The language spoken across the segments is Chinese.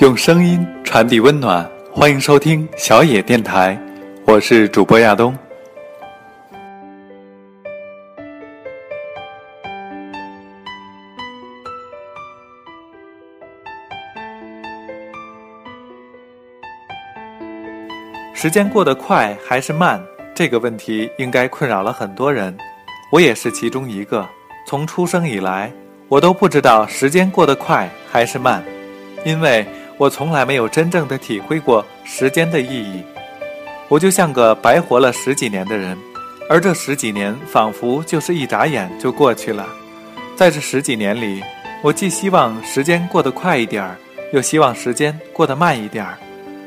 用声音传递温暖，欢迎收听小野电台，我是主播亚东。时间过得快还是慢？这个问题应该困扰了很多人，我也是其中一个。从出生以来，我都不知道时间过得快还是慢，因为。我从来没有真正的体会过时间的意义，我就像个白活了十几年的人，而这十几年仿佛就是一眨眼就过去了。在这十几年里，我既希望时间过得快一点儿，又希望时间过得慢一点儿，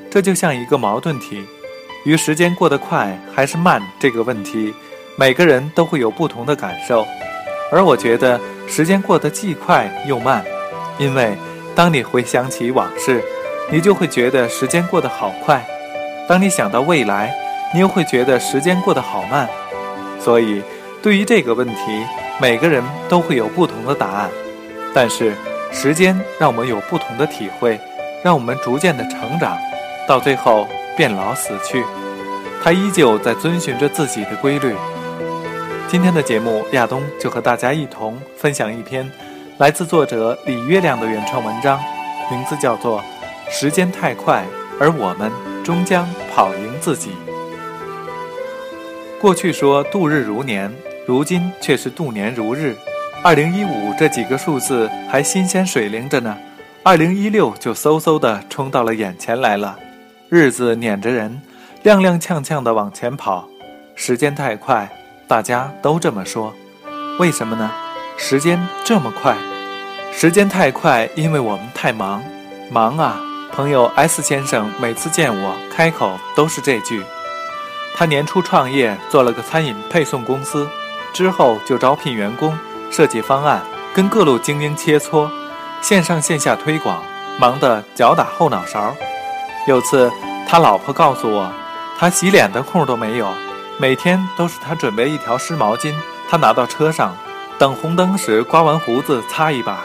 这就像一个矛盾体。与时间过得快还是慢这个问题，每个人都会有不同的感受，而我觉得时间过得既快又慢，因为。当你回想起往事，你就会觉得时间过得好快；当你想到未来，你又会觉得时间过得好慢。所以，对于这个问题，每个人都会有不同的答案。但是，时间让我们有不同的体会，让我们逐渐的成长，到最后变老死去，它依旧在遵循着自己的规律。今天的节目，亚东就和大家一同分享一篇。来自作者李月亮的原创文章，名字叫做《时间太快，而我们终将跑赢自己》。过去说度日如年，如今却是度年如日。二零一五这几个数字还新鲜水灵着呢，二零一六就嗖嗖的冲到了眼前来了。日子撵着人，踉踉跄跄的往前跑，时间太快，大家都这么说。为什么呢？时间这么快。时间太快，因为我们太忙，忙啊！朋友 S 先生每次见我开口都是这句。他年初创业，做了个餐饮配送公司，之后就招聘员工、设计方案、跟各路精英切磋、线上线下推广，忙得脚打后脑勺。有次他老婆告诉我，他洗脸的空都没有，每天都是他准备一条湿毛巾，他拿到车上，等红灯时刮完胡子擦一把。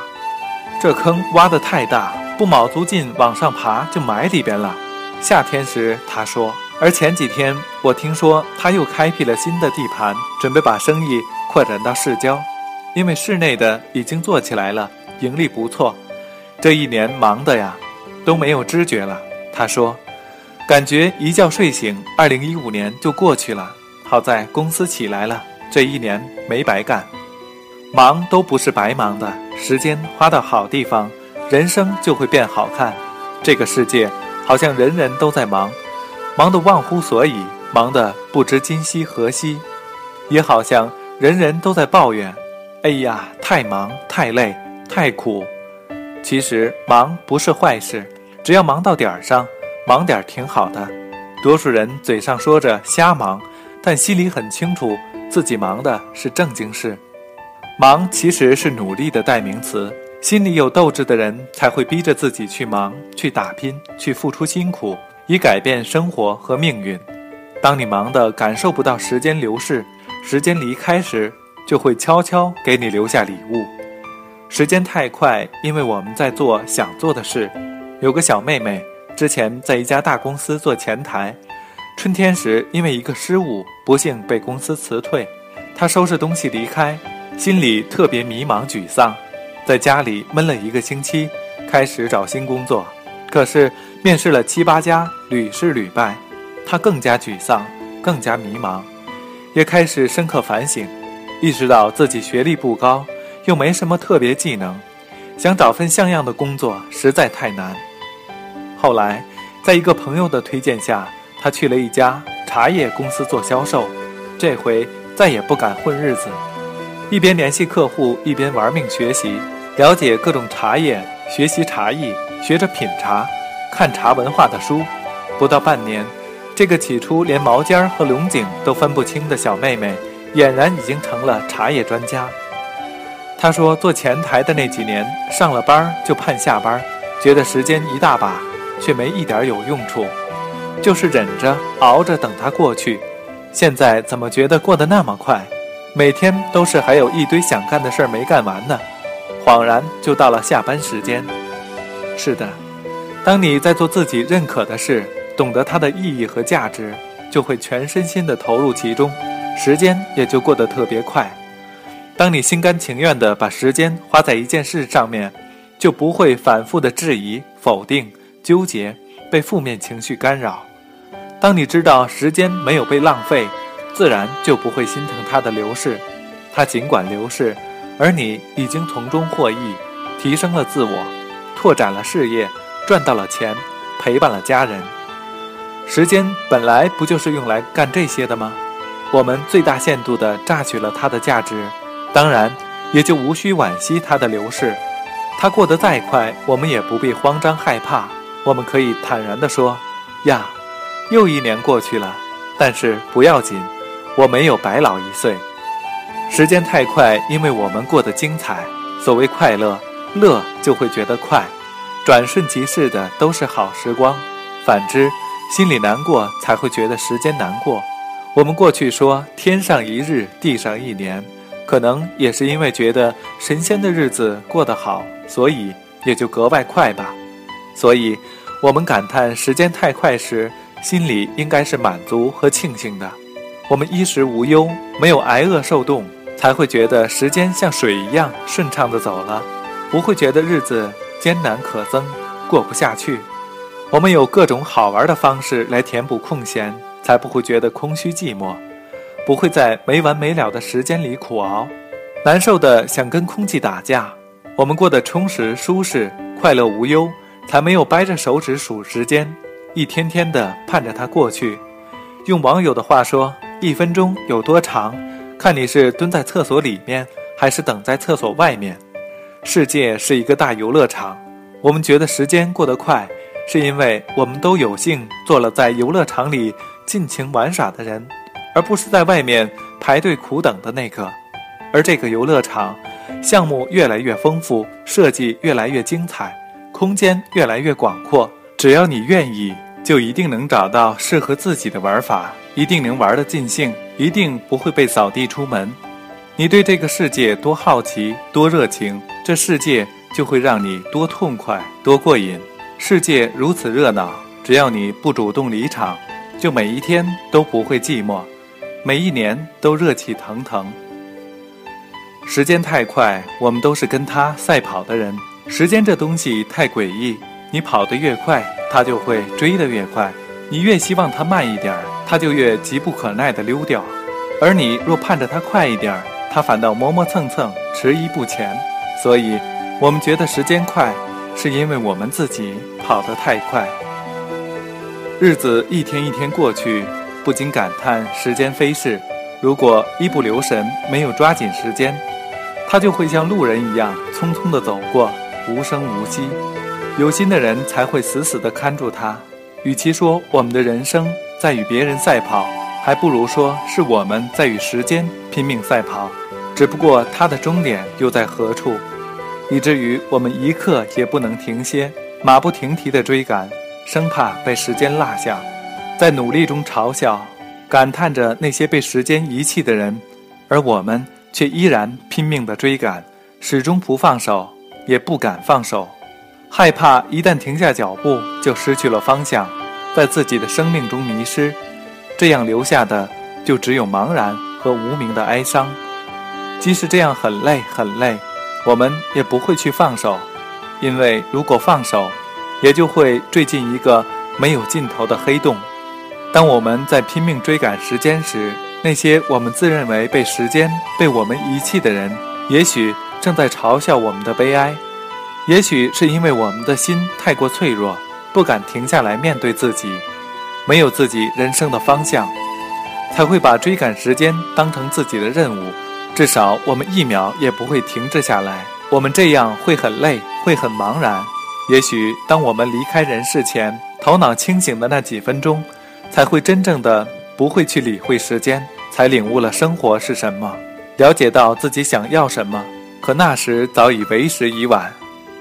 这坑挖得太大，不卯足劲往上爬就埋里边了。夏天时他说，而前几天我听说他又开辟了新的地盘，准备把生意扩展到市郊，因为市内的已经做起来了，盈利不错。这一年忙的呀，都没有知觉了。他说，感觉一觉睡醒，二零一五年就过去了。好在公司起来了，这一年没白干。忙都不是白忙的，时间花到好地方，人生就会变好看。这个世界好像人人都在忙，忙得忘乎所以，忙得不知今夕何夕；也好像人人都在抱怨：“哎呀，太忙、太累、太苦。”其实忙不是坏事，只要忙到点儿上，忙点儿挺好的。多数人嘴上说着瞎忙，但心里很清楚自己忙的是正经事。忙其实是努力的代名词，心里有斗志的人才会逼着自己去忙、去打拼、去付出辛苦，以改变生活和命运。当你忙得感受不到时间流逝、时间离开时，就会悄悄给你留下礼物。时间太快，因为我们在做想做的事。有个小妹妹，之前在一家大公司做前台，春天时因为一个失误，不幸被公司辞退。她收拾东西离开。心里特别迷茫沮丧，在家里闷了一个星期，开始找新工作，可是面试了七八家，屡试屡败，他更加沮丧，更加迷茫，也开始深刻反省，意识到自己学历不高，又没什么特别技能，想找份像样的工作实在太难。后来，在一个朋友的推荐下，他去了一家茶叶公司做销售，这回再也不敢混日子。一边联系客户，一边玩命学习，了解各种茶叶，学习茶艺，学着品茶，看茶文化的书。不到半年，这个起初连毛尖儿和龙井都分不清的小妹妹，俨然已经成了茶叶专家。她说，做前台的那几年，上了班就盼下班，觉得时间一大把，却没一点有用处，就是忍着熬着等它过去。现在怎么觉得过得那么快？每天都是还有一堆想干的事儿没干完呢，恍然就到了下班时间。是的，当你在做自己认可的事，懂得它的意义和价值，就会全身心的投入其中，时间也就过得特别快。当你心甘情愿的把时间花在一件事上面，就不会反复的质疑、否定、纠结，被负面情绪干扰。当你知道时间没有被浪费，自然就不会心疼它的流逝。它尽管流逝，而你已经从中获益，提升了自我，拓展了事业，赚到了钱，陪伴了家人。时间本来不就是用来干这些的吗？我们最大限度地榨取了它的价值，当然也就无需惋惜它的流逝。它过得再快，我们也不必慌张害怕。我们可以坦然地说：“呀，又一年过去了，但是不要紧，我没有白老一岁。”时间太快，因为我们过得精彩。所谓快乐，乐就会觉得快，转瞬即逝的都是好时光。反之，心里难过才会觉得时间难过。我们过去说“天上一日，地上一年”，可能也是因为觉得神仙的日子过得好，所以也就格外快吧。所以，我们感叹时间太快时，心里应该是满足和庆幸的。我们衣食无忧，没有挨饿受冻。才会觉得时间像水一样顺畅地走了，不会觉得日子艰难可憎，过不下去。我们有各种好玩的方式来填补空闲，才不会觉得空虚寂寞，不会在没完没了的时间里苦熬，难受的想跟空气打架。我们过得充实舒适，快乐无忧，才没有掰着手指数时间，一天天的盼着它过去。用网友的话说，一分钟有多长？看你是蹲在厕所里面，还是等在厕所外面。世界是一个大游乐场，我们觉得时间过得快，是因为我们都有幸做了在游乐场里尽情玩耍的人，而不是在外面排队苦等的那个。而这个游乐场，项目越来越丰富，设计越来越精彩，空间越来越广阔。只要你愿意，就一定能找到适合自己的玩法。一定能玩得尽兴，一定不会被扫地出门。你对这个世界多好奇、多热情，这世界就会让你多痛快、多过瘾。世界如此热闹，只要你不主动离场，就每一天都不会寂寞，每一年都热气腾腾。时间太快，我们都是跟它赛跑的人。时间这东西太诡异，你跑得越快，它就会追得越快。你越希望它慢一点儿。他就越急不可耐地溜掉，而你若盼着他快一点儿，他反倒磨磨蹭蹭，迟疑不前。所以，我们觉得时间快，是因为我们自己跑得太快。日子一天一天过去，不禁感叹时间飞逝。如果一不留神，没有抓紧时间，他就会像路人一样匆匆地走过，无声无息。有心的人才会死死地看住他。与其说我们的人生，在与别人赛跑，还不如说是我们在与时间拼命赛跑。只不过它的终点又在何处，以至于我们一刻也不能停歇，马不停蹄地追赶，生怕被时间落下，在努力中嘲笑、感叹着那些被时间遗弃的人，而我们却依然拼命地追赶，始终不放手，也不敢放手，害怕一旦停下脚步就失去了方向。在自己的生命中迷失，这样留下的就只有茫然和无名的哀伤。即使这样很累很累，我们也不会去放手，因为如果放手，也就会坠进一个没有尽头的黑洞。当我们在拼命追赶时间时，那些我们自认为被时间、被我们遗弃的人，也许正在嘲笑我们的悲哀，也许是因为我们的心太过脆弱。不敢停下来面对自己，没有自己人生的方向，才会把追赶时间当成自己的任务。至少我们一秒也不会停滞下来。我们这样会很累，会很茫然。也许当我们离开人世前，头脑清醒的那几分钟，才会真正的不会去理会时间，才领悟了生活是什么，了解到自己想要什么。可那时早已为时已晚。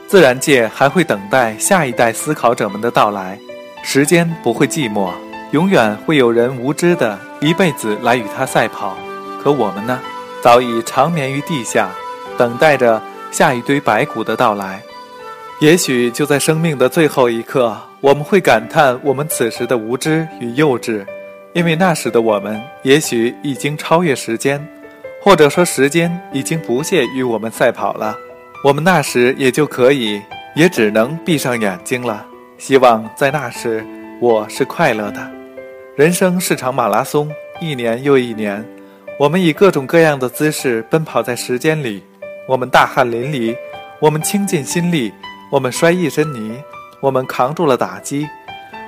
自然界还会等待下一代思考者们的到来，时间不会寂寞，永远会有人无知的一辈子来与它赛跑。可我们呢，早已长眠于地下，等待着下一堆白骨的到来。也许就在生命的最后一刻，我们会感叹我们此时的无知与幼稚，因为那时的我们也许已经超越时间，或者说时间已经不屑与我们赛跑了。我们那时也就可以，也只能闭上眼睛了。希望在那时，我是快乐的。人生是场马拉松，一年又一年，我们以各种各样的姿势奔跑在时间里，我们大汗淋漓，我们倾尽心力。我们摔一身泥，我们扛住了打击，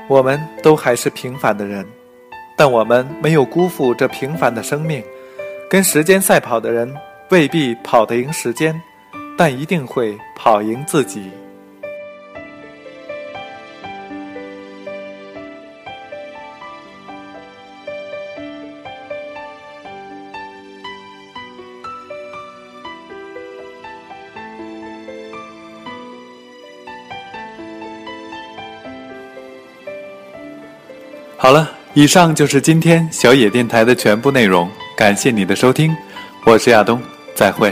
我们都还是平凡的人，但我们没有辜负这平凡的生命。跟时间赛跑的人未必跑得赢时间，但一定会跑赢自己。好了，以上就是今天小野电台的全部内容。感谢你的收听，我是亚东，再会。